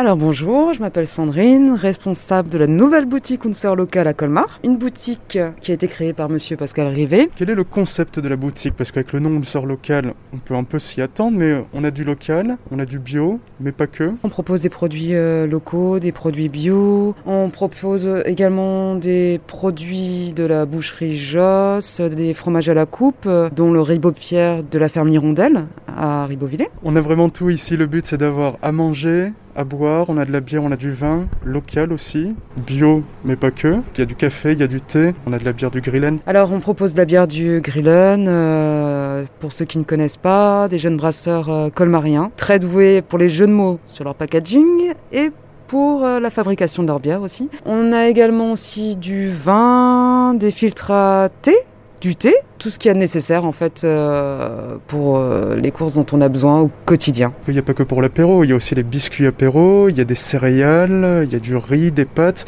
Alors bonjour, je m'appelle Sandrine, responsable de la nouvelle boutique Unser Local à Colmar. Une boutique qui a été créée par monsieur Pascal Rivet. Quel est le concept de la boutique? Parce qu'avec le nom Unser Local, on peut un peu s'y attendre, mais on a du local, on a du bio, mais pas que. On propose des produits euh, locaux, des produits bio. On propose également des produits de la boucherie Joss, des fromages à la coupe, euh, dont le ribot-pierre de la ferme Hirondelle à Ribeauvillé. On a vraiment tout ici. Le but, c'est d'avoir à manger, à boire, on a de la bière, on a du vin, local aussi, bio, mais pas que. Il y a du café, il y a du thé, on a de la bière du Grillen. Alors on propose de la bière du Grillen, euh, pour ceux qui ne connaissent pas, des jeunes brasseurs euh, colmariens, très doués pour les jeux de mots sur leur packaging et pour euh, la fabrication de leur bière aussi. On a également aussi du vin, des filtres à thé, du thé, tout ce qu'il y a nécessaire en fait euh, pour euh, les courses dont on a besoin au quotidien. Il n'y a pas que pour l'apéro, il y a aussi les biscuits apéro, il y a des céréales, il y a du riz, des pâtes.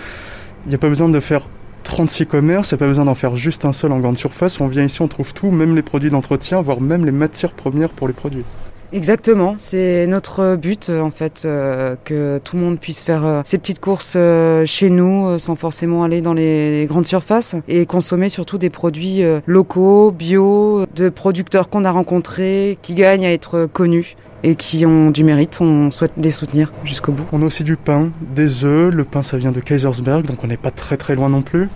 Il n'y a pas besoin de faire 36 commerces, il n'y a pas besoin d'en faire juste un seul en grande surface. On vient ici, on trouve tout, même les produits d'entretien, voire même les matières premières pour les produits. Exactement, c'est notre but euh, en fait euh, que tout le monde puisse faire euh, ses petites courses euh, chez nous sans forcément aller dans les grandes surfaces et consommer surtout des produits locaux, bio, de producteurs qu'on a rencontrés, qui gagnent à être connus et qui ont du mérite. On souhaite les soutenir jusqu'au bout. On a aussi du pain, des œufs. Le pain, ça vient de Kaisersberg, donc on n'est pas très très loin non plus.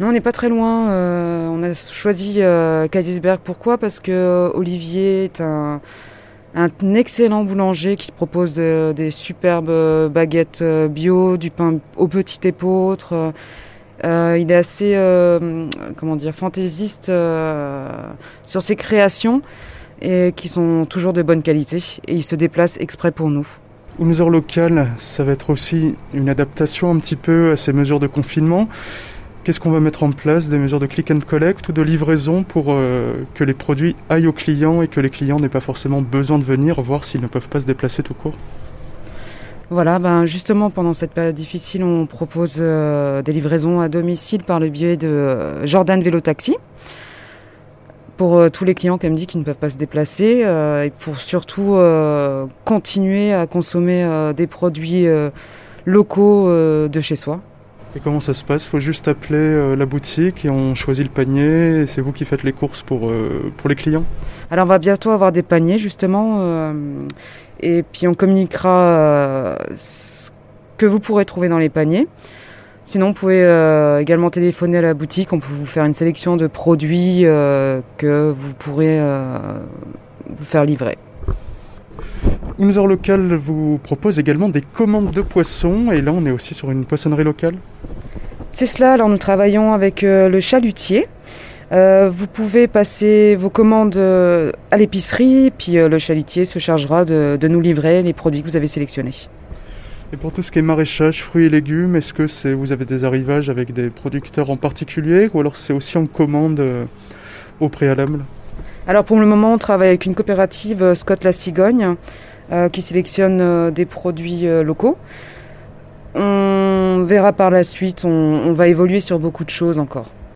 Non, on n'est pas très loin. on a choisi Kaisersberg. Pourquoi? Parce que Olivier est un, un excellent boulanger qui propose de- des superbes euh, baguettes euh, bio, du pain au petit épeautre. Euh, il est assez, comment dire, fantaisiste sur ses créations et qui sont toujours de bonne qualité. Et il se déplace exprès pour nous. Unser local, ça va être aussi une adaptation un petit peu à ces mesures de confinement. Qu'est-ce qu'on va mettre en place? Des mesures de click and collect ou de livraison pour euh, que les produits aillent aux clients et que les clients n'aient pas forcément besoin de venir voir s'ils ne peuvent pas se déplacer tout court? Voilà, ben justement pendant cette période difficile, on propose euh, des livraisons à domicile par le biais de euh, Jordan Vélo Taxi. Pour tous les clients, comme dit, qui ne peuvent pas se déplacer et pour surtout continuer à consommer des produits locaux de chez soi. Et comment ça se passe? Faut juste appeler euh, la boutique et on choisit le panier et c'est vous qui faites les courses pour, euh, pour les clients Alors on va bientôt avoir des paniers justement euh, et puis on communiquera ce que vous pourrez trouver dans les paniers. Sinon, vous pouvez également téléphoner à la boutique. On peut vous faire une sélection de produits que vous pourrez vous faire livrer. Unser local vous propose également des commandes de poissons et là on est aussi sur une poissonnerie locale. C'est cela. Alors nous travaillons avec euh, le chalutier. Euh, vous pouvez passer vos commandes euh, à l'épicerie, puis le chalutier se chargera de, de nous livrer les produits que vous avez sélectionnés. Et pour tout ce qui est maraîchage, fruits et légumes, est-ce que c'est vous avez des arrivages avec des producteurs en particulier ou alors c'est aussi en commande euh, au préalable? Alors pour le moment, on travaille avec une coopérative euh, Scott La Cigogne qui sélectionne euh, des produits euh, locaux. On verra par la suite, on va évoluer sur beaucoup de choses encore.